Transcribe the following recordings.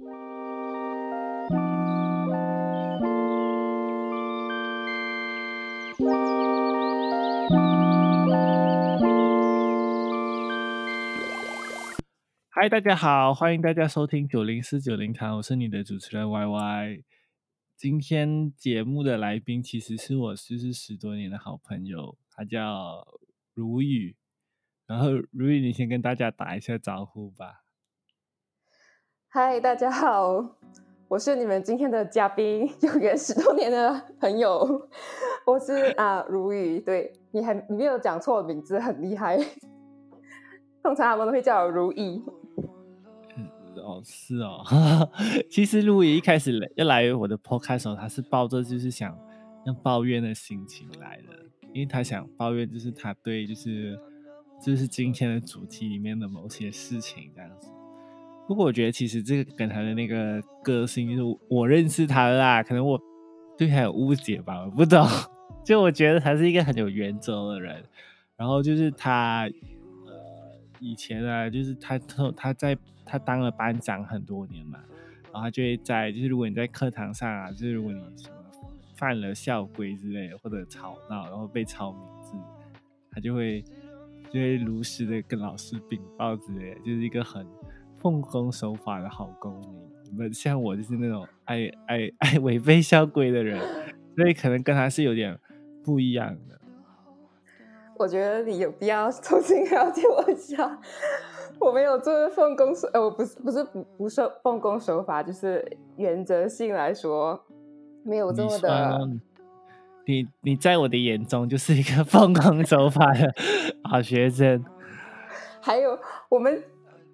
嗨，大家好，欢迎大家收听九零四九零谈，我是你的主持人 Y Y。今天节目的来宾其实是我认识十多年的好朋友，他叫如雨。然后如雨，你先跟大家打一下招呼吧。嗨，大家好，我是你们今天的嘉宾，有缘十多年的朋友，我是啊如雨。对你还你没有讲错名字，很厉害。通常他们都会叫我如意。哦，是哦，其实路易一开始来要来我的 podcast 时候，他是抱着就是想要抱怨的心情来的，因为他想抱怨就是他对就是就是今天的主题里面的某些事情这样子。不过我觉得其实这个跟他的那个个性，就是我认识他啦，可能我对他有误解吧，我不懂。就我觉得他是一个很有原则的人，然后就是他呃以前啊，就是他他他在。他当了班长很多年嘛，然后他就会在，就是如果你在课堂上啊，就是如果你什么犯了校规之类的，或者吵闹，然后被抄名字，他就会就会如实的跟老师禀报之类，就是一个很奉公守法的好公民。不像我就是那种爱爱 爱违背校规的人，所以可能跟他是有点不一样的。我觉得你有必要重新了解我一下。我没有做奉公守，呃，我不是不是不不受奉公守法，就是原则性来说，没有这么的。你你在我的眼中就是一个奉公守法的 好学生。还有我们，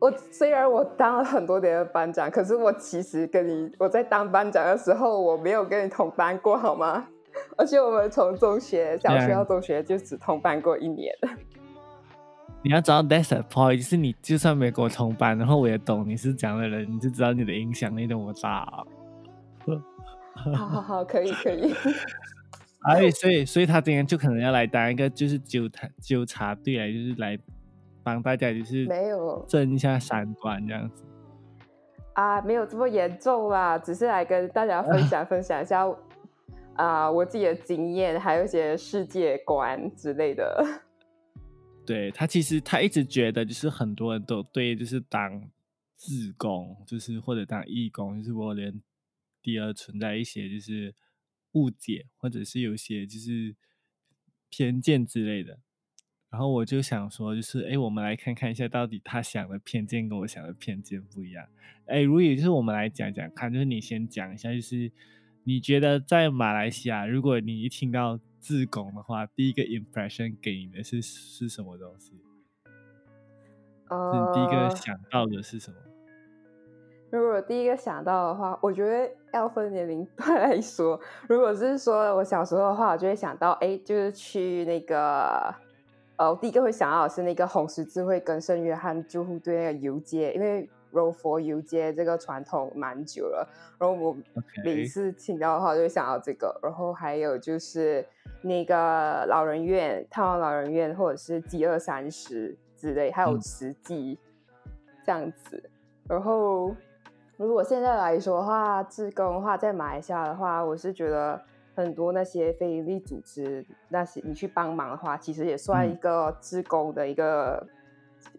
我虽然我当了很多年的班长，可是我其实跟你我在当班长的时候，我没有跟你同班过，好吗？而且我们从中学小学到中学就只同班过一年。你要知道，that's a point，就是你就算没跟我同班，然后我也懂你是这样的人，你就知道你的影响力多大。好好好，可以可以。哎，所以所以他今天就可能要来当一个就是纠察纠察队来，就是来帮大家就是没有震一下三观这样子。啊，没有这么严重啦，只是来跟大家分享 分享一下啊我自己的经验，还有一些世界观之类的。对他其实他一直觉得就是很多人都对就是当自工就是或者当义工就是我连第二存在一些就是误解或者是有些就是偏见之类的，然后我就想说就是哎我们来看看一下到底他想的偏见跟我想的偏见不一样，哎如也就是我们来讲讲看就是你先讲一下就是你觉得在马来西亚如果你一听到。自贡的话，第一个 impression 给你的是是什么东西？呃，第一个想到的是什么？如果第一个想到的话，我觉得要分年龄段来说。如果是说我小时候的话，我就会想到，哎，就是去那个，呃，我第一个会想到的是那个红十字会跟圣约翰救护队那个游街，因为。柔佛游街这个传统蛮久了，然后我每次听到的话就会想到这个，然后还有就是那个老人院、探望老人院，或者是饥饿三十之类，还有慈济这样子。然后如果现在来说的话，志工的话，在马来西亚的话，我是觉得很多那些非营利组织，那些你去帮忙的话，其实也算一个志工的一个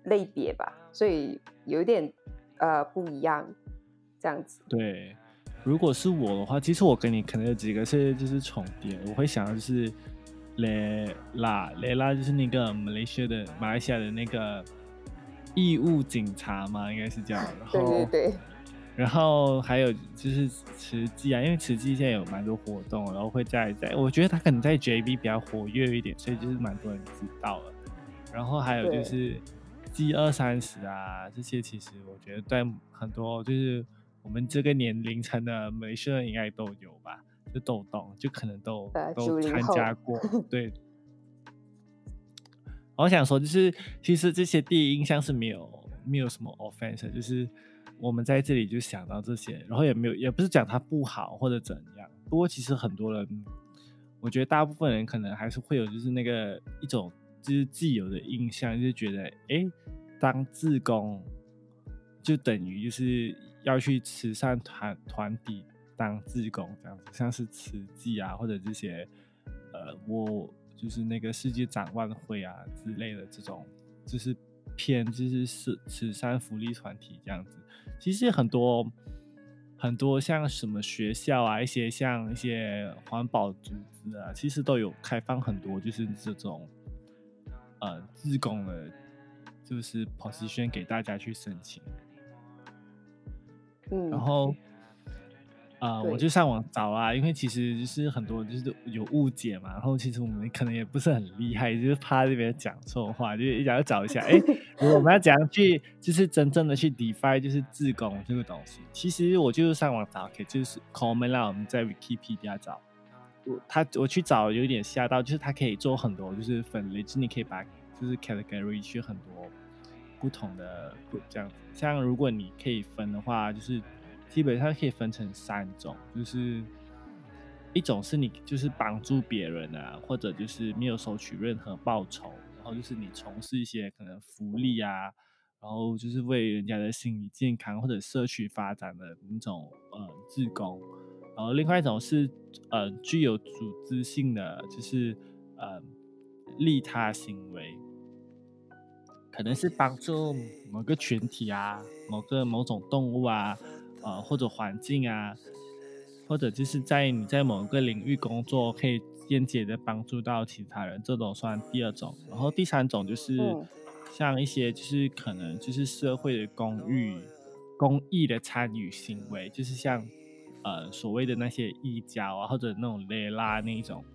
类别吧，所以有一点。呃，不一样，这样子。对，如果是我的话，其实我跟你可能有几个是就是重叠。我会想的是雷拉，雷拉就是那个马来西亚的马来西亚的那个义务警察嘛，应该是这样。对对对。然后还有就是慈济啊，因为慈济现在有蛮多活动，然后会在在，我觉得他可能在 JB 比较活跃一点，所以就是蛮多人知道了。然后还有就是。G 二三十啊，这些其实我觉得在很多就是我们这个年龄层的美少应该都有吧，就都懂，就可能都都参加过。对，我想说就是，其实这些第一印象是没有没有什么 offense，就是我们在这里就想到这些，然后也没有也不是讲它不好或者怎样。不过其实很多人，我觉得大部分人可能还是会有就是那个一种。就是既有的印象，就觉得哎，当自工就等于就是要去慈善团团体当志工这样子，像是慈济啊，或者这些呃，我就是那个世界展望会啊之类的这种，就是偏就是是慈善福利团体这样子。其实很多很多像什么学校啊，一些像一些环保组织啊，其实都有开放很多就是这种呃自贡的，就是 position 给大家去申请。嗯，然后，呃，我就上网找啊，因为其实就是很多就是有误解嘛，然后其实我们可能也不是很厉害，就是怕这边讲错话，就一定要找一下。哎，如果我们要怎样去，就是真正的去 define 就是自工这个东西，其实我就是上网找，可以就是 comment 啦，我们在 Wikipedia 找。我他我去找有点吓到，就是他可以做很多就是分类，就是你可以把就是 category 去很多不同的 group 这样子。像如果你可以分的话，就是基本上可以分成三种，就是一种是你就是帮助别人啊，或者就是没有收取任何报酬，然后就是你从事一些可能福利啊，然后就是为人家的心理健康或者社区发展的那种呃志工。然后另外一种是呃具有组织性的，就是呃利他行为，可能是帮助某个群体啊、某个某种动物啊、呃或者环境啊，或者就是在你在某个领域工作，可以间接的帮助到其他人，这种算第二种。然后第三种就是嗯像一些就是可能就是社会的公益、公益的参与行为，就是像呃所谓的那些义交啊，或者那种雷拉那一种。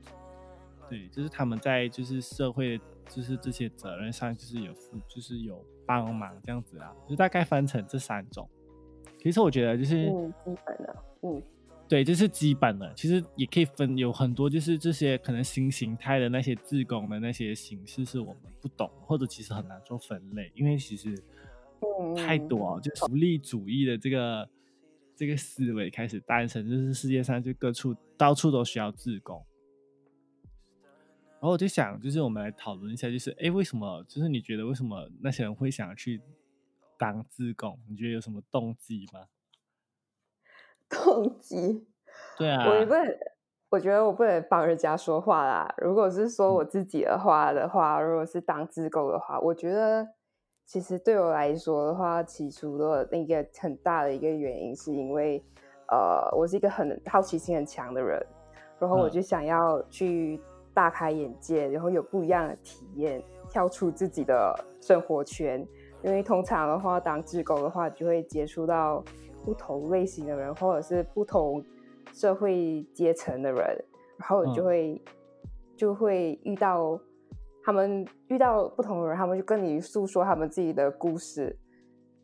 对，就是他们在就是社会就是这些责任上，就是有负，就是有帮忙这样子啊，就大概分成这三种。其实我觉得就是，嗯，基本的，嗯对，这是基本的。其实也可以分有很多，就是这些可能新形态的那些自工的那些形式是我们不懂，或者其实很难做分类，因为其实嗯，太多哦，就福利主义的这个这个思维开始诞生，就是世界上就各处到处都需要自工。然后我就想，就是我们来讨论一下，就是哎，为什么？就是你觉得为什么那些人会想要去当自工？你觉得有什么动机吗？动机。对啊，我也不能，我觉得我不能帮人家说话啦。如果是说嗯我自己的话的话，如果是当自购的话，我觉得其实对我来说的话，起初的那个很大的一个原因，是因为呃，我是一个很好奇心很强的人，然后我嗯就想要去大开眼界，然后有不一样的体验，跳出自己的生活圈。因为通常的话，当志工的话，就会接触到不同类型的人，或者是不同社会阶层的人，然后你就嗯。会、就会遇到他们遇到不同的人，他们就跟你诉说他们自己的故事，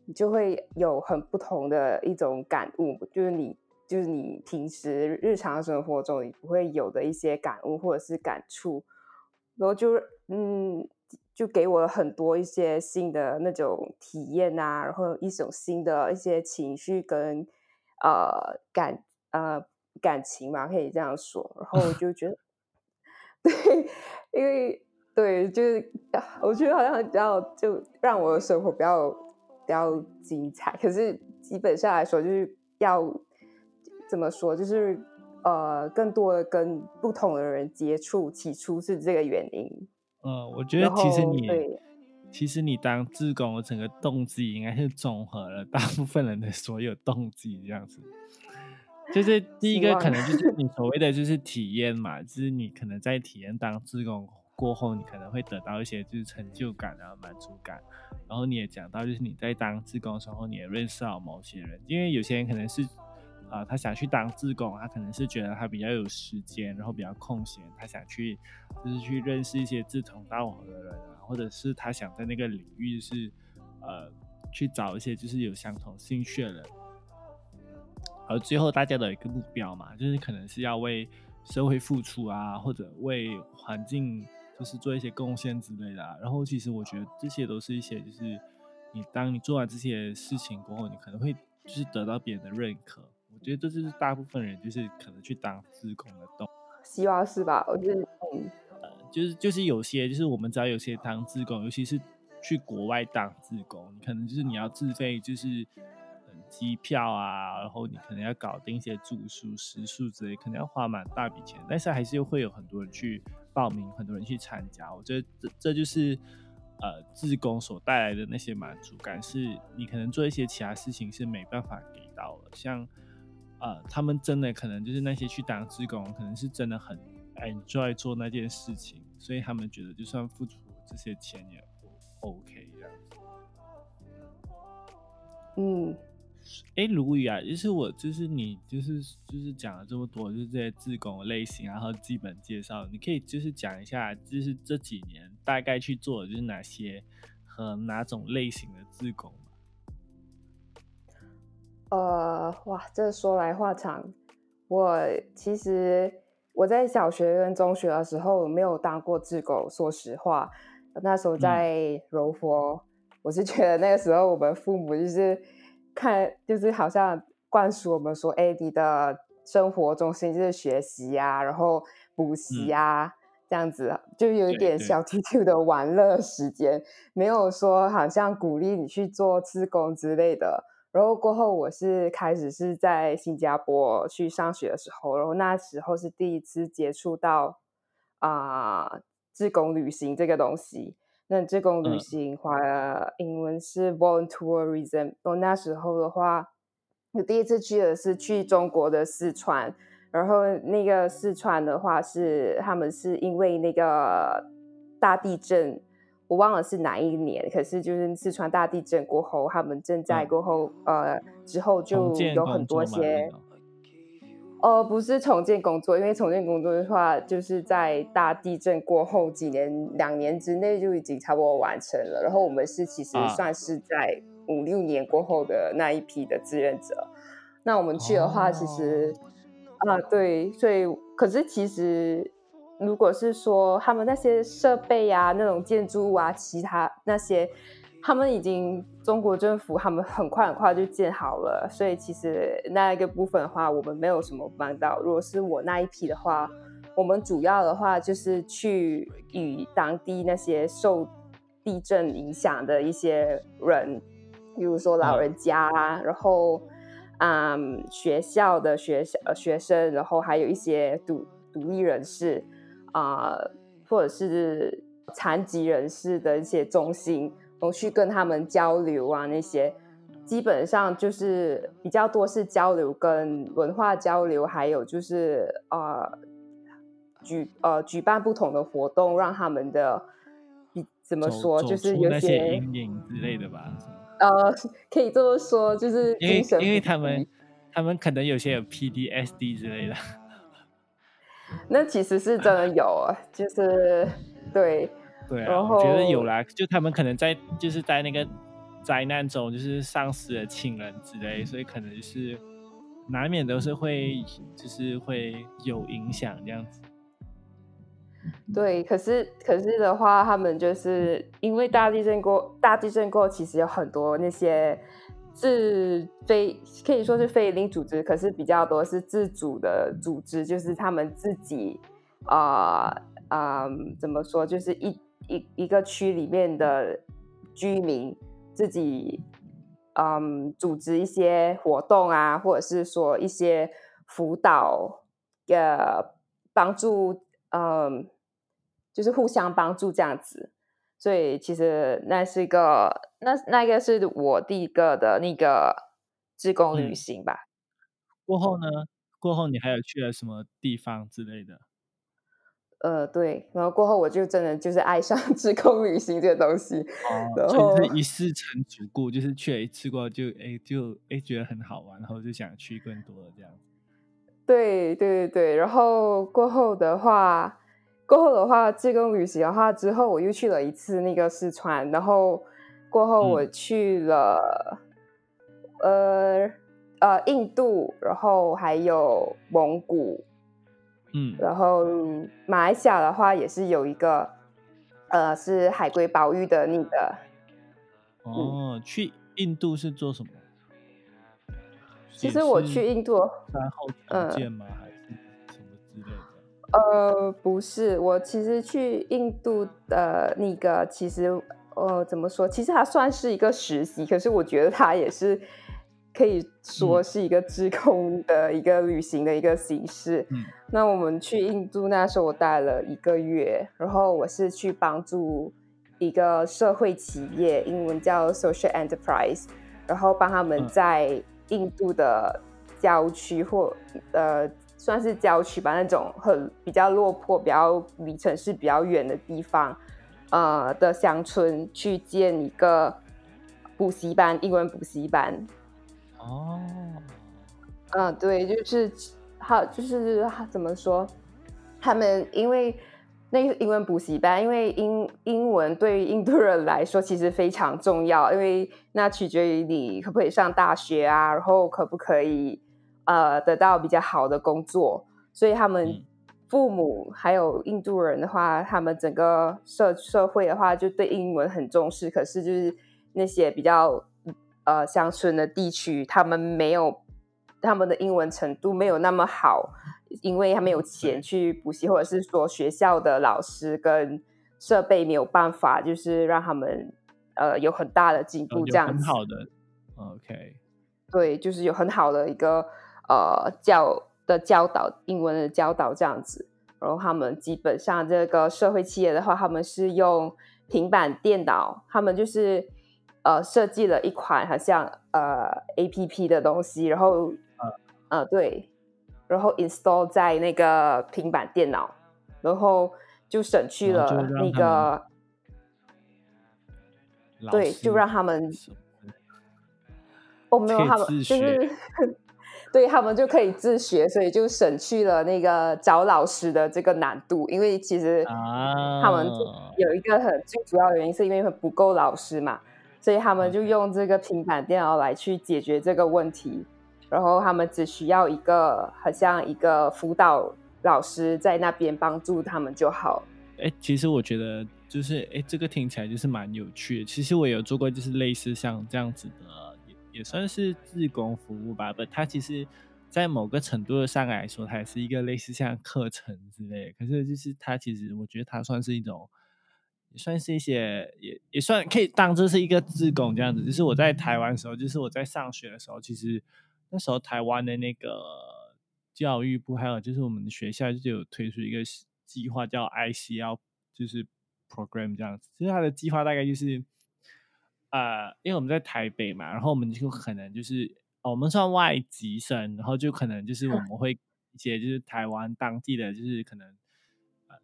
你就会有很不同的一种感悟，就是你就是你平时日常生活中你不会有的一些感悟或者是感触，然后就嗯，就给我很多一些新的那种体验啊，然后一种新的一些情绪跟呃感呃感情嘛，可以这样说。然后我就觉得，对，因为对，就是我觉得好像比较就让我的生活比较比较精彩。可是基本上来说，就是要怎么说，就是呃，更多的跟不同的人接触，起初是这个原因。嗯，我觉得其实你其实你当志工的整个动机应该是综合了大部分人的所有动机这样子。就是 第一个可能就是你所谓的就是体验嘛，就是你可能在体验当志工过后，你可能会得到一些就是成就感啊、满足感。然后你也讲到，就是你在当志工的时候，你也认识到某些人，因为有些人可能是啊、他想去当志工，他可能是觉得他比较有时间，然后比较空闲，他想去就是去认识一些志同道合的人啊，或者是他想在那个领域就是呃去找一些就是有相同兴趣的人，而最后大家的一个目标嘛，就是可能是要为社会付出啊，或者为环境就是做一些贡献之类的、啊。然后其实我觉得这些都是一些就是你当你做完这些事情过后，你可能会就是得到别人的认可。我觉得这就是大部分人就是可能去当志工的动。希望是吧？我觉得嗯，就是就是有些就是我们知道有些当志工，尤其是去国外当志工，可能就是你要自费，就是嗯机票啊，然后你可能要搞定一些住宿、食宿之类，可能要花蛮大笔钱，但是还是会有很多人去报名，很多人去参加。我觉得这这就是呃，自工所带来的那些满足感，是你可能做一些其他事情是没办法给到的。像呃，他们真的可能就是那些去当自工，可能是真的很 enjoy 做那件事情，所以他们觉得就算付出这些钱也 OK 这样子。嗯，哎，卢宇啊，就是我，就是你，就是就是讲了这么多，就是这些自工类型，然后基本介绍，你可以就是讲一下，就是这几年大概去做的就是哪些和哪种类型的自工吗？呃，哇，这说来话长。我其实我在小学跟中学的时候没有当过志工，说实话，那时候在柔佛。我是觉得那个时候我们父母就是看，就是好像灌输我们说，哎，你的生活中心就是学习呀，然后补习呀，这样子就有一点小 T T 的玩乐时间，没有说好像鼓励你去做自工之类的。然后过后我是开始是在新加坡去上学的时候，然后那时候是第一次接触到啊自工旅行这个东西。那这种旅行话，英文是 volunteerism。我那时候的话，我第一次去的是去中国的四川，然后那个四川的话是他们是因为那个大地震，我忘了是哪一年，可是就是四川大地震过后，他们震灾过后，呃，之后就有很多些。呃，不是重建工作，因为重建工作的话，就是在大地震过后几年、两年之内就已经差不多完成了。然后我们是其实算是在五六年过后的那一批的志愿者。那我们去的话，其实啊，对，所以可是其实如果是说他们那些设备啊、那种建筑物啊、其他那些。他们已经中国政府，他们很快很快就建好了，所以其实那一个部分的话，我们没有什么帮到。如果是我那一批的话，我们主要的话就是去与当地那些受地震影响的一些人，比如说老人家，然后嗯学校的学校学生，然后还有一些独独立人士啊，或者是残疾人士的一些中心。我去跟他们交流啊，那些基本上就是比较多是交流跟文化交流，还有就是呃举呃举办不同的活动，让他们的比怎么说就是有些阴影之类的吧。呃，可以这么说，就是因为因为他们他们可能有些有 PDSD 之类的。那其实是真的有，就是对。对啊，我觉得有啦，就他们可能在就是在那个灾难中，就是丧失了亲人之类，所以可能是难免都是会就是会有影响这样子。对，可是可是的话，他们就是因为大地震过，大地震过其实有很多那些自非可以说是非营利组织，可是比较多是自主的组织，就是他们自己啊啊怎么说，就是一。一一个区里面的居民自己，嗯，组织一些活动啊，或者是说一些辅导，呃，帮助，嗯，就是互相帮助这样子。所以其实那是一个，那那个是我第一个的那个志工旅行吧。过后呢？过后你还有去了什么地方之类的？呃，对，然后过后我就真的就是爱上 自贡旅行这个东西，然后是一次成主顾，就是去了一次过就哎就哎觉得很好玩，然后就想去更多的这样。对对对对，然后过后的话，过后的话自贡旅行的话之后我又去了一次那个四川，然后过后我去了呃呃印度，然后还有蒙古。嗯，然后马来西亚的话也是有一个，呃，是海龟保育的那个。哦，去印度是做什么？其实我去印度，然后福建吗？还是什么之类的？呃，不是，我其实去印度的那个，其实呃，怎么说？其实它算是一个实习，可是我觉得它也是。可以说是一个自空的一个旅行的一个形式。嗯那我们去印度那时候我待了一个月，然后我是去帮助一个社会企业，英文叫 social enterprise，然后帮他们嗯在印度的郊区或呃算是郊区吧，那种很比较落魄、比较离城市比较远的地方，呃的乡村去建一个补习班，英文补习班。哦，嗯，对，就是好，就是怎么说？他们因为那个英文补习班，因为英英文对于印度人来说其实非常重要，因为那取决于你可不可以上大学啊，然后可不可以呃得到比较好的工作，所以他们嗯。父母还有印度人的话，他们整个社社会的话就对英文很重视，可是就是那些比较呃乡村的地区，他们没有他们的英文程度没有那么好，因为他没有钱去补习，或者是说学校的老师跟设备没有办法，就是让他们呃有很大的进步，这样子。很好。的，OK，对，就是有很好的一个呃教的教导，英文的教导这样子。然后他们基本上这个社会企业的话，他们是用平板电脑，他们就是呃设计了一款好像呃 A P P 的东西，然后呃对，然后 install 在那个平板电脑，然后就省去了那个对，就让他们哦，没有，他们就是 对他们就可以自学，所以就省去了那个找老师的这个难度。因为其实啊，他们有一个很最主要的原因，是因为不够老师嘛，所以他们就用这个平板电脑来去解决这个问题。然后他们只需要一个，好像一个辅导老师在那边帮助他们就好。哎、其实我觉得就是哎、这个听起来就是蛮有趣的。其实我有做过就是类似像这样子的，也算是自工服务吧。不，它其实在某个程度上来说，它也是一个类似像课程之类的。可是就是它其实我觉得它算是一种，也算是一些也也算可以当这是一个自工这样子。就是我在台湾的时候，就是我在上学的时候，其实那时候台湾的那个教育部还有就是我们的学校就有推出一个计划叫 ICL，就是 program 这样子。其实它的计划大概就是，呃，因为我们在台北嘛，然后我们就可能就是、哦我们算外籍生，然后就可能就是我们会一些就是台湾当地的就是可能呃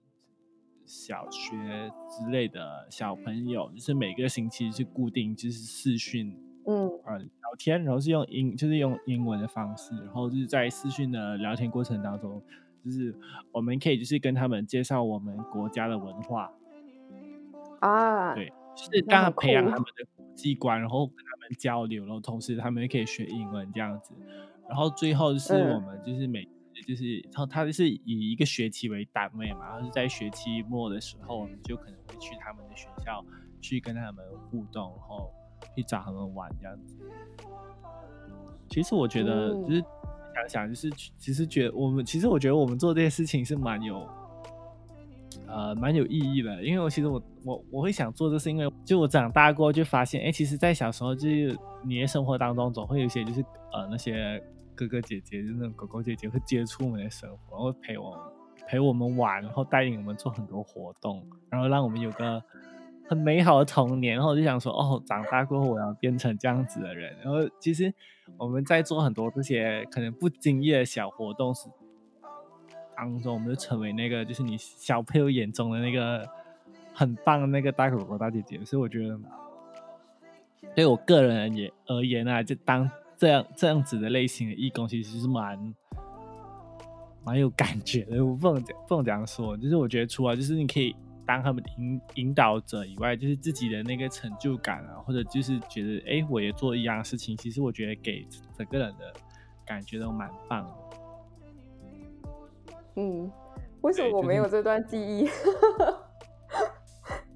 小学之类的小朋友，就是每个星期是固定就是视讯嗯。呃聊天，然后是用英就是用英文的方式，然后就是在视讯的聊天过程当中，就是我们可以就是跟他们介绍我们国家的文化，啊，对，就是那很让他培养他们。的国际观，然后跟他们交流，然后同时他们也可以学英文这样子，然后最后是嗯我们就是每。就是，他他就是以一个学期为单位嘛，然后是在学期末的时候，我们就可能会去他们的学校去跟他们互动，然后去找他们玩这样子。其实我觉得，嗯就是想想，就是其实觉得我们，其实我觉得我们做这些事情是蛮有，呃，蛮有意义的。因为我其实我我我会想做，就是因为就我长大过后就发现，哎，其实，在小时候就是你的生活当中，总会有一些就是呃那些哥哥姐姐，就是那种狗狗姐姐会接触我们的生活，然后陪我陪我们玩，然后带领我们做很多活动，然后让我们有个很美好的童年。然后我就想说，哦，长大过后我要变成这样子的人。然后其实我们在做很多这些可能不经意的小活动时当中，我们就成为那个就是你小朋友眼中的那个很棒的那个大狗狗大姐姐。所以我觉得，对我个人也而言啊，就当这样这样子的类型的义工，其实是蛮蛮有感觉的。我不能讲不能这样说，就是我觉得除了就是你可以当他们的引引导者以外，就是自己的那个成就感啊，或者就是觉得哎，我也做一样事情，其实我觉得给整个人的感觉都蛮棒的。嗯，为什么我没有这段记忆？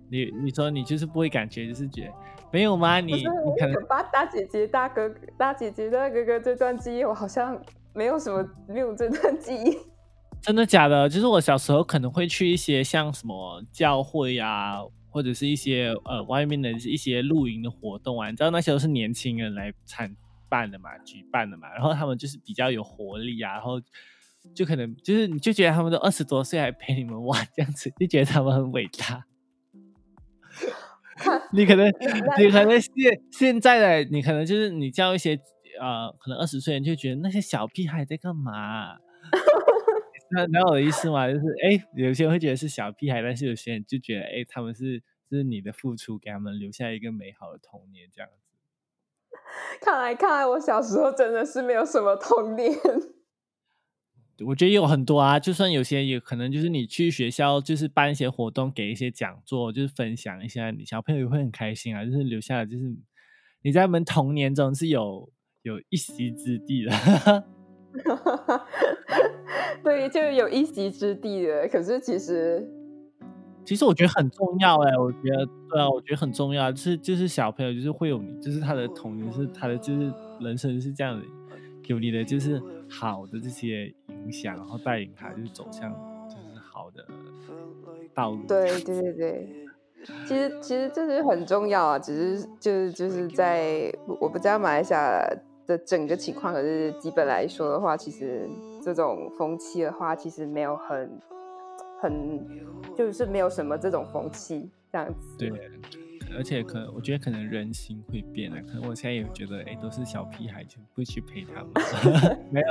你你说你就是不会感觉，就是觉得没有吗？你你可能我把大姐姐、大哥、大姐姐、大哥哥这段记忆，我好像没有什么没有这段记忆。真的假的？就是我小时候可能会去一些像什么教会啊，或者是一些呃外面的一些露营的活动啊，你知道那些都是年轻人来参办的嘛，举办的嘛，然后他们就是比较有活力啊，然后就可能就是你就觉得他们都二十多岁还陪你们玩这样子，就觉得他们很伟大。你可能你可能现现在的你可能就是你叫一些呃，可能二十岁人就觉得那些小屁孩在干嘛？那那我的意思嘛，就是哎，有些人会觉得是小屁孩，但是有些人就觉得哎，他们是就是你的付出，给他们留下一个美好的童年这样子。看来看来，我小时候真的是没有什么童年。我觉得有很多啊，就算有些也可能就是你去学校，就是办一些活动，给一些讲座，就是分享一下，你小朋友也会很开心啊，就是留下来，就是你在我们童年中是有有一席之地的。对，就有一席之地的。可是其实，其实我觉得很重要哎，我觉得对啊，我觉得很重要，就是就是小朋友就是会有你，就是他的童年是他的就是人生是这样的，有你的就是好的这些。影响，然后带领他就是走向就是好的道路。对对对对，其实其实这是很重要啊，只是就是就是在我不知道马来西亚的整个情况，可是基本来说的话，其实这种风气的话，其实没有很很就是没有什么这种风气这样子。对。而且可，我觉得可能人心会变啊。可能我现在也觉得，哎，都是小屁孩，就不去陪他们。没有，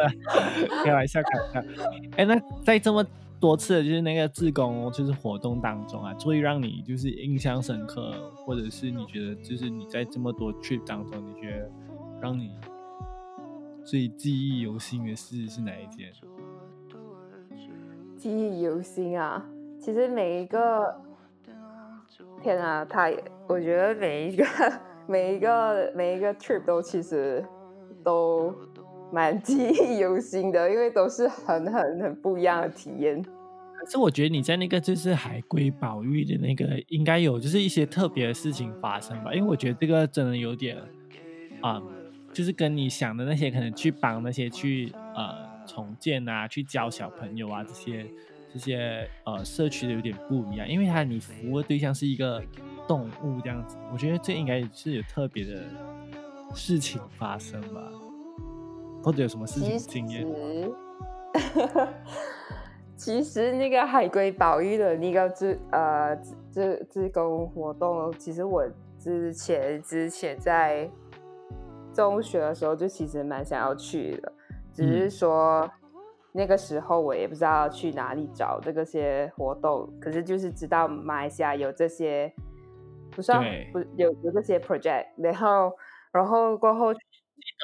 开玩笑，开玩笑。哎，那在这么多次的就是那个自工就是活动当中啊，最让你就是印象深刻，或者是你觉得就是你在这么多 trip 当中，你觉得让你最记忆犹新的事是哪一件？记忆犹新啊，其实每一个。天啊，他我觉得每一个 每一个每一个 trip 都其实都蛮记忆犹新的，因为都是很很很不一样的体验。可是我觉得你在那个就是海龟保育的那个，应该有就是一些特别的事情发生吧？因为我觉得这个真的有点啊，就是跟你想的那些可能去帮那些去呃重建啊，去教小朋友啊这些。这些呃社区的有点不一样，因为他你服务的对象是一个动物这样子，我觉得这应该是有特别的事情发生吧，或者有什么事情经验？其实那个海龟保育的那个自呃自自工活动，其实我之前之前在中学的时候就其实蛮想要去的，只是说。那个时候我也不知道去哪里找这个些活动，可是就是知道马来西亚有这些，不是不有有这些 project，然后然后过后，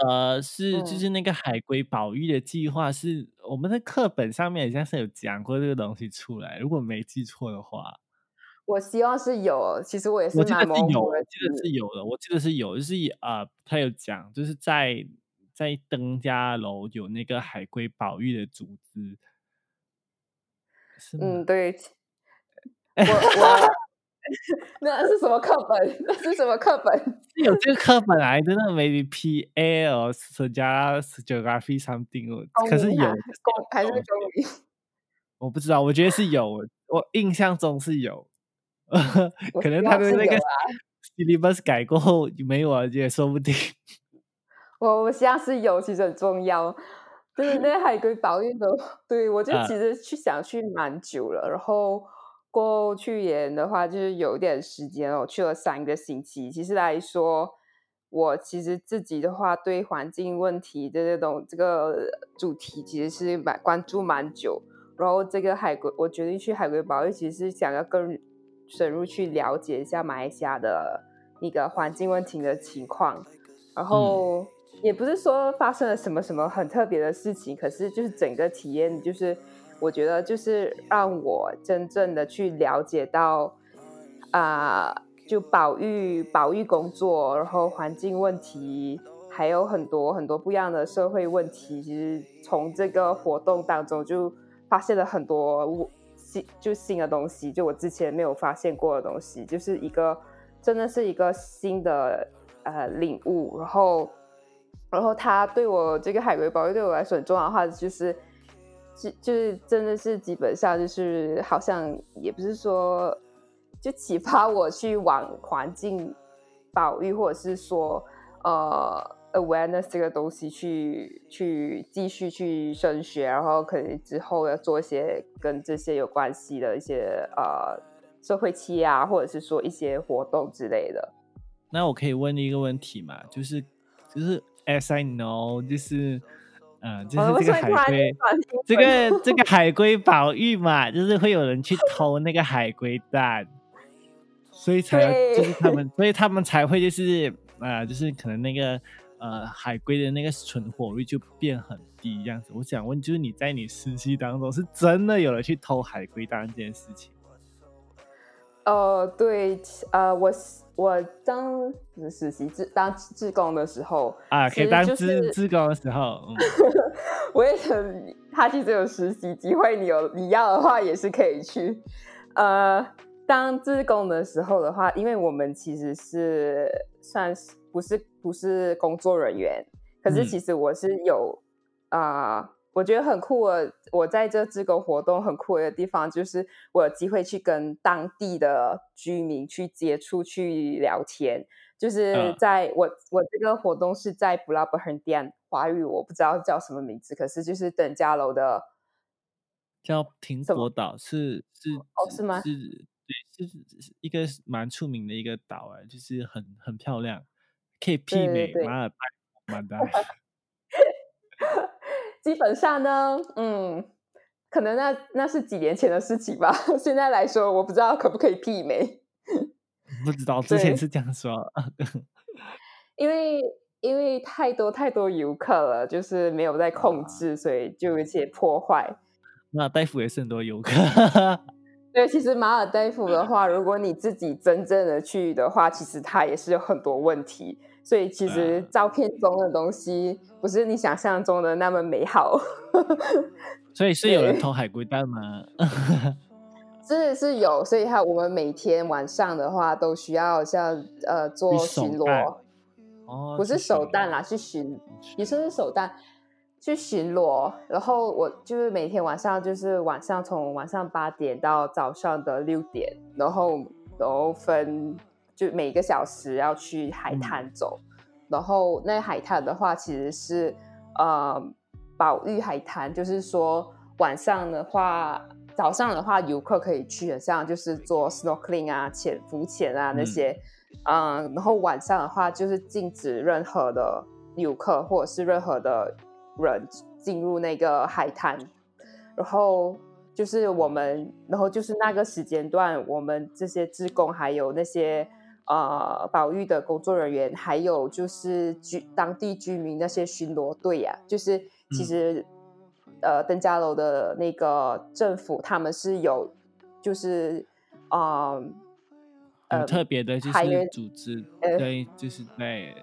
呃，是就是那个海龟保育的计划，是我们的课本上面好像是有讲过这个东西出来，如果没记错的话，我希望是有，其实我也是蛮模糊的，记得是有的，我记得是有，就是呃，他有讲，就是在。在登家楼有那个海龟保育的组织，嗯，对，我我 那是什么课本？那是什么课本？有这个课本来真的 maybe P A L 加 Geography something，可是有还是公民？我不知道，我觉得是有，我印象中是有，可能他的那个 syllabus 改过后没有啊，也说不定。我我像是有，其实很重要，就是那海龟保育的，对我就其实去想去蛮久了，然后过去年的话就是有点时间哦，去了三个星期。其实来说，我其实自己的话对环境问题的这种这个主题其实是蛮关注蛮久，然后这个海龟，我决定去海龟保育，其实是想要更深入去了解一下马来西亚的那个环境问题的情况，然后。也不是说发生了什么什么很特别的事情，可是就是整个体验，就是我觉得就是让我真正的去了解到啊，就保育保育工作，然后环境问题，还有很多很多不一样的社会问题。其实从这个活动当中就发现了很多新就新的东西，就我之前没有发现过的东西，就是一个真的是一个新的呃领悟，然后。然后他对我这个海龟保育对我来说很重要的话，就是，就就是真的是基本上就是好像也不是说就启发我去往环境保育，或者是说呃 awareness 这个东西去去继续去升学，然后可能之后要做一些跟这些有关系的一些呃社会企啊，或者是说一些活动之类的。那我可以问你一个问题嘛？就是就是 as I know，就是嗯，就是这个海龟，这个这个海龟保育嘛，就是会有人去偷那个海龟蛋，所以才就是他们，所以他们才会就是啊，就是可能那个呃海龟的那个存活率就变很低这样子。我想问，就是你在你实习当中是真的有人去偷海龟蛋这件事情？呃，对，呃，我我当实习志当志工的时候啊，可以当志志工的时候，我也很，他其实有实习机会，你有你要的话也是可以去。呃，当志工的时候的话，因为我们其实是算是不是不是工作人员，可是其实我是有啊。我觉得很酷的，我在这志工活动很酷的地方，就是我有机会去跟当地的居民去接触、去聊天。就是在我我这个活动是在布拉伯亨店，华语我不知道叫什么名字，可是就是等家楼的叫苹果岛，是是哦是吗？是对，是一个蛮出名的一个岛哎，就是很很漂亮，可以媲美马尔代夫的。基本上呢，嗯，可能那那是几年前的事情吧。现在来说，我不知道可不可以媲美。不知道之前是这样说，因为因为太多太多游客了，就是没有在控制，所以就有一些破坏。马尔代夫也是很多游客。对，其实马尔代夫的话，如果你自己真正的去的话，其实它也是有很多问题。所以其实照片中的东西不是你想象中的那么美好。所以是有人偷海龟蛋吗？是是有，所以哈，我们每天晚上的话都需要像呃做巡逻。哦，不是手弹啦，是巡，你说是手弹，去巡逻。然后我就是每天晚上就是晚上从晚上八点到早上的六点，然后然后分。就每个小时要去海滩走，然后那海滩的话其实是呃保育海滩，就是说晚上的话，早上的话游客可以去，像就是做 snorkeling 啊、潜浮潜啊那些，嗯，然后晚上的话就是禁止任何的游客或者是任何的人进入那个海滩，然后就是我们，然后就是那个时间段，我们这些职工还有那些。呃，保育的工作人员，还有就是居当地居民那些巡逻队呀，就是其实呃，登嘉楼的那个政府，他们是有就是啊，很特别的，就是组织，对，就是对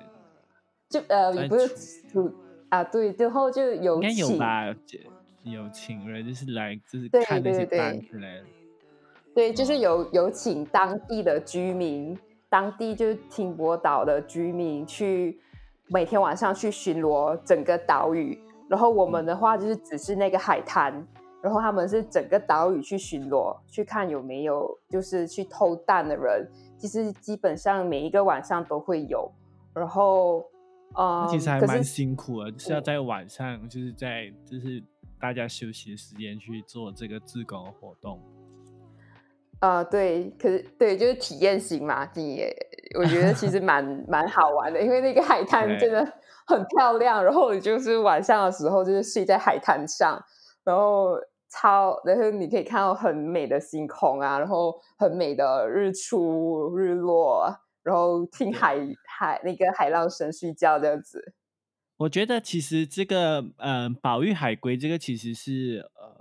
就呃，也不是组啊，对，之后就有应该有吧，有请人就是来就是看那些单之类的，对，就是有有请当地的居民。当地就是停泊岛的居民去每天晚上去巡逻整个岛屿，然后我们的话就是只是那个海滩，然后他们是整个岛屿去巡逻，去看有没有就是去偷蛋的人。其实基本上每一个晚上都会有，然后呃，其实还蛮辛苦的，就是要在晚上，就是在就是大家休息的时间去做这个自工活动。啊，对，可是对，就是体验型嘛，你我觉得其实 蛮蛮好玩的，因为那个海滩真的很漂亮，然后你就是晚上的时候就是睡在海滩上，然后超，然后你可以看到很美的星空啊，然后很美的日出日落，然后听海海那个海浪声睡觉这样子。我觉得其实这个嗯，保育海龟这个其实是呃。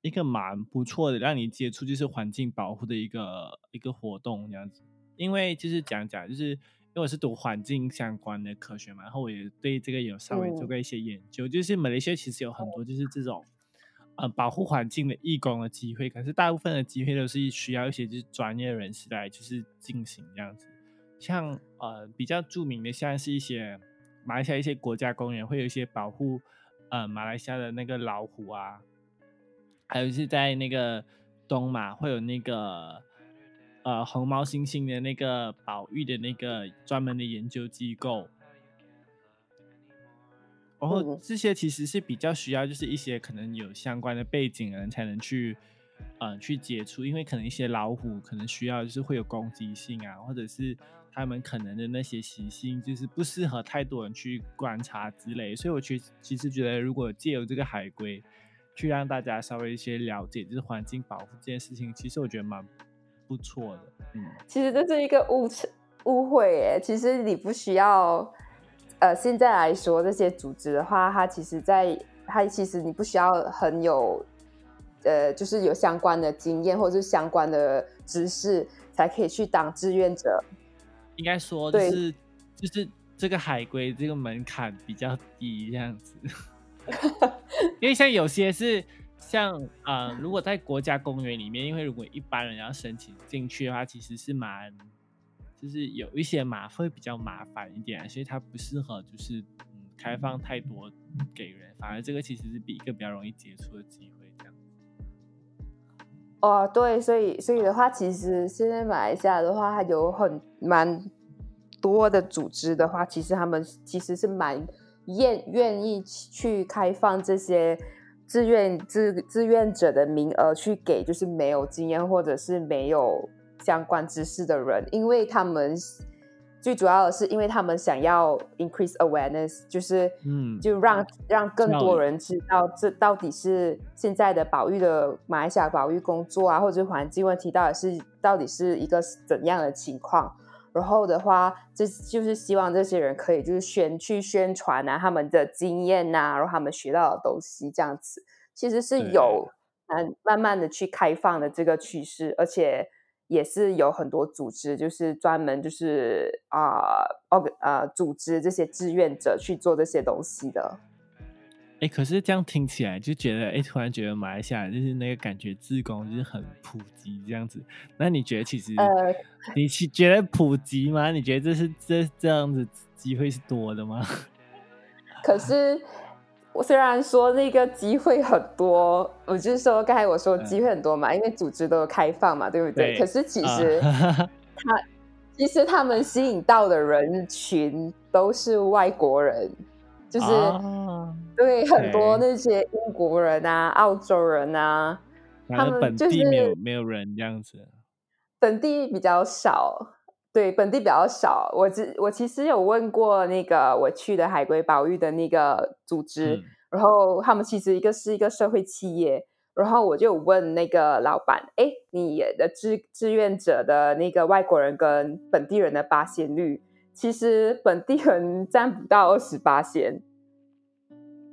一个蛮不错的，让你接触就是环境保护的一个一个活动这样子。因为就是讲讲，就是因为我是读环境相关的科学嘛，然后我也对这个有稍微做过一些研究。就是马来西亚其实有很多就是这种呃保护环境的义工的机会，可是大部分的机会都是需要一些就是专业人士来就是进行这样子。像呃比较著名的，像是一些马来西亚一些国家公园会有一些保护呃马来西亚的那个老虎啊。还有是在那个东马会有那个呃红毛猩猩的那个保育的那个专门的研究机构，然后这些其实是比较需要，就是一些可能有相关的背景人才能去，呃，去接触，因为可能一些老虎可能需要就是会有攻击性啊，或者是他们可能的那些习性就是不适合太多人去观察之类，所以我其其实觉得如果借由这个海龟去让大家稍微一些了解，就是环境保护这件事情，其实我觉得蛮不错的。嗯，其实这是一个误误会耶，其实你不需要。呃，现在来说这些组织的话，它其实，在它其实你不需要很有，呃，就是有相关的经验或者是相关的知识，才可以去当志愿者。应该说，就是就是这个海归这个门槛比较低，这样子。因为像有些是像呃，如果在国家公园里面，因为如果一般人要申请进去的话，其实是蛮。就是有一些麻会比较麻烦一点，所以它不适合就是嗯开放太多给人，反而这个其实是比一个比较容易接触的机会这样。哦，对，所以所以的话，其实现在马来西亚的话，它有很蛮多的组织的话，其实他们其实是蛮愿愿意去开放这些志愿志志愿者的名额，去给就是没有经验或者是没有。相关知识的人，因为他们最主要的是，因为他们想要 increase awareness，就是嗯，就让让更多人知道这到底是现在的保育的马来西亚保育工作啊，或者环境问题到底是到底是一个怎样的情况。然后的话，这就是希望这些人可以就是宣去宣传啊，他们的经验呐，然后他们学到的东西这样子，其实是有嗯慢慢的去开放的这个趋势，而且。也是有很多组织，就是专门就是啊，哦呃，组织这些志愿者去做这些东西的。哎，可是这样听起来就觉得，哎，突然觉得马来西亚就是那个感觉，自工就是很普及这样子。那你觉得其实，呃，你去觉得普及吗？你觉得这是这这样子机会是多的吗？可是。我虽然说那个机会很多，我就是说刚才我说机会很多嘛，因为组织都开放嘛，对不对？可是其实 他其实他们吸引到的人群都是外国人，就是对很多那些英国人啊、澳洲人啊，他们本地没有没有人这样子，本地比较少。对，本地比较少。我只我其实有问过那个我去的海龟保育的那个组织，然后他们其实一个是一个社会企业，然后我就问那个老板，哎，你的志志愿者的那个外国人跟本地人的八仙率，其实本地人占不到二十八仙。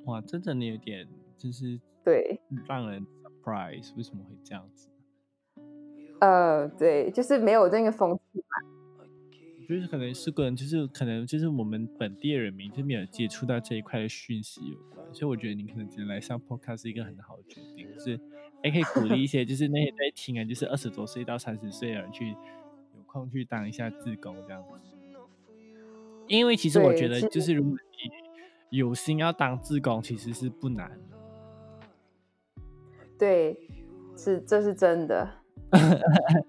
哇，真的你有点就是对让人 surprise，为什么会这样子？呃，对，就是没有那个风气嘛。就是可能是跟就是可能就是我们本地的人民就没有接触到这一块的讯息有关，所以我觉得你可能今天来上 podcast 是一个很好的决定，就是也可以鼓励一些就是那些在听啊，就是二十多岁到三十岁的人去有空去当一下志工这样子。因为其实我觉得就是如果你有心要当志工，其实是不难。对，是这是真的。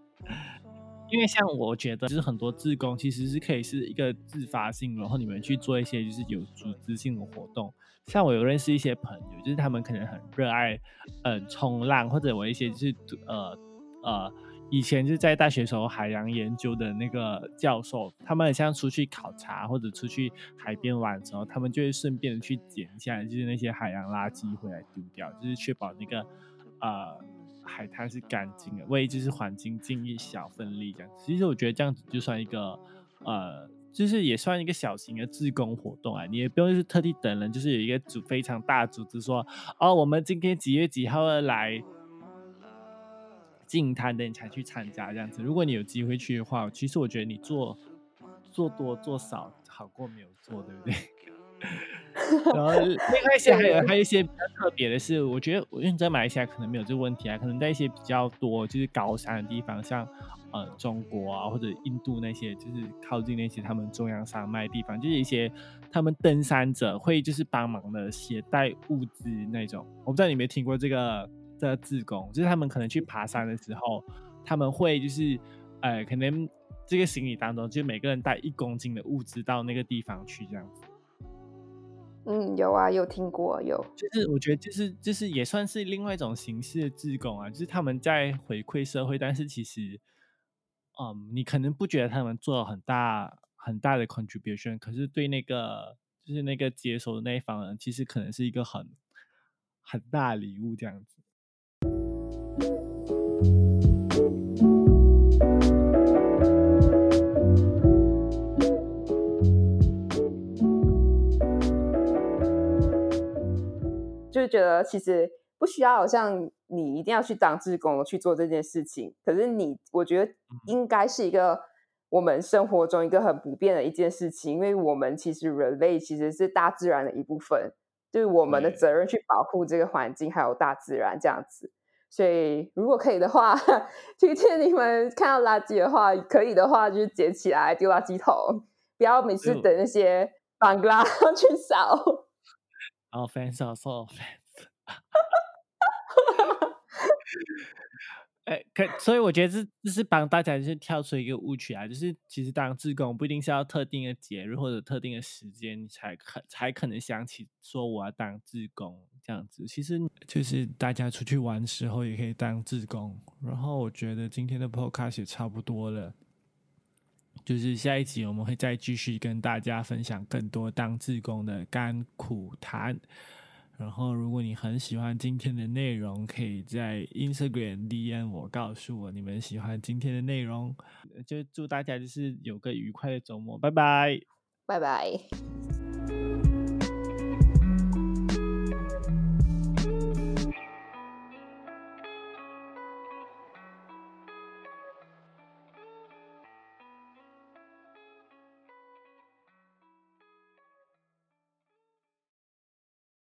因为像我觉得，就是很多志工其实是可以是一个自发性，然后你们去做一些就是有组织性的活动。像我有认识一些朋友，就是他们可能很热爱，嗯，冲浪，或者我一些就是呃呃，以前就在大学时候海洋研究的那个教授，他们很像出去考察或者出去海边玩的时候，他们就会顺便去捡一下，就是那些海洋垃圾回来丢掉，就是确保那个呃。海滩是干净的，为就是环境尽一小份力，这样。其实我觉得这样子就算一个，呃，就是也算一个小型的自工活动啊。你也不用是特地等人，就是有一个组非常大组织说，哦，我们今天几月几号来进摊的，你才去参加这样子。如果你有机会去的话，其实我觉得你做做多做少好过没有做，对不对？然后另外一些还有还有一些比较特别的是，我觉得因为在马来西亚可能没有这个问题啊，可能在一些比较多就是高山的地方，像呃中国啊或者印度那些，就是靠近那些他们中央山脉地方，就是一些他们登山者会就是帮忙的携带物资那种。我不知道你有没有听过这个这个自工，就是他们可能去爬山的时候，他们会就是呃可能这个行李当中就每个人带一公斤的物资到那个地方去这样子。嗯，有啊，有听过，有。就是我觉得，就是就是也算是另外一种形式的自贡啊，就是他们在回馈社会，但是其实，嗯，你可能不觉得他们做了很大很大的 contribution，可是对那个就是那个接收的那一方人，其实可能是一个很很大礼物这样子。就是觉得其实不需要，好像你一定要去当志工去做这件事情。可是你，我觉得应该是一个我们生活中一个很不变的一件事情，因为我们其实人类其实是大自然的一部分，就是我们的责任去保护这个环境还有大自然这样子。所以如果可以的话，推荐你们看到垃圾的话，可以的话就是捡起来丢垃圾桶，不要每次等那些板拉 去扫。哦，fans 哦，so fans，哎，可所以我觉得这这是帮大家就是跳出一个误区啊，就是其实当志工不一定是要特定的节日或者特定的时间你才可才可能想起说我要当志工这样子，其实就是大家出去玩的时候也可以当志工。然后我觉得今天的 podcast 也差不多了。就是下一集我们会再继续跟大家分享更多当志工的甘苦谈。然后，如果你很喜欢今天的内容，可以在 Instagram DM 我，告诉我你们喜欢今天的内容。就祝大家就是有个愉快的周末，拜拜，拜拜。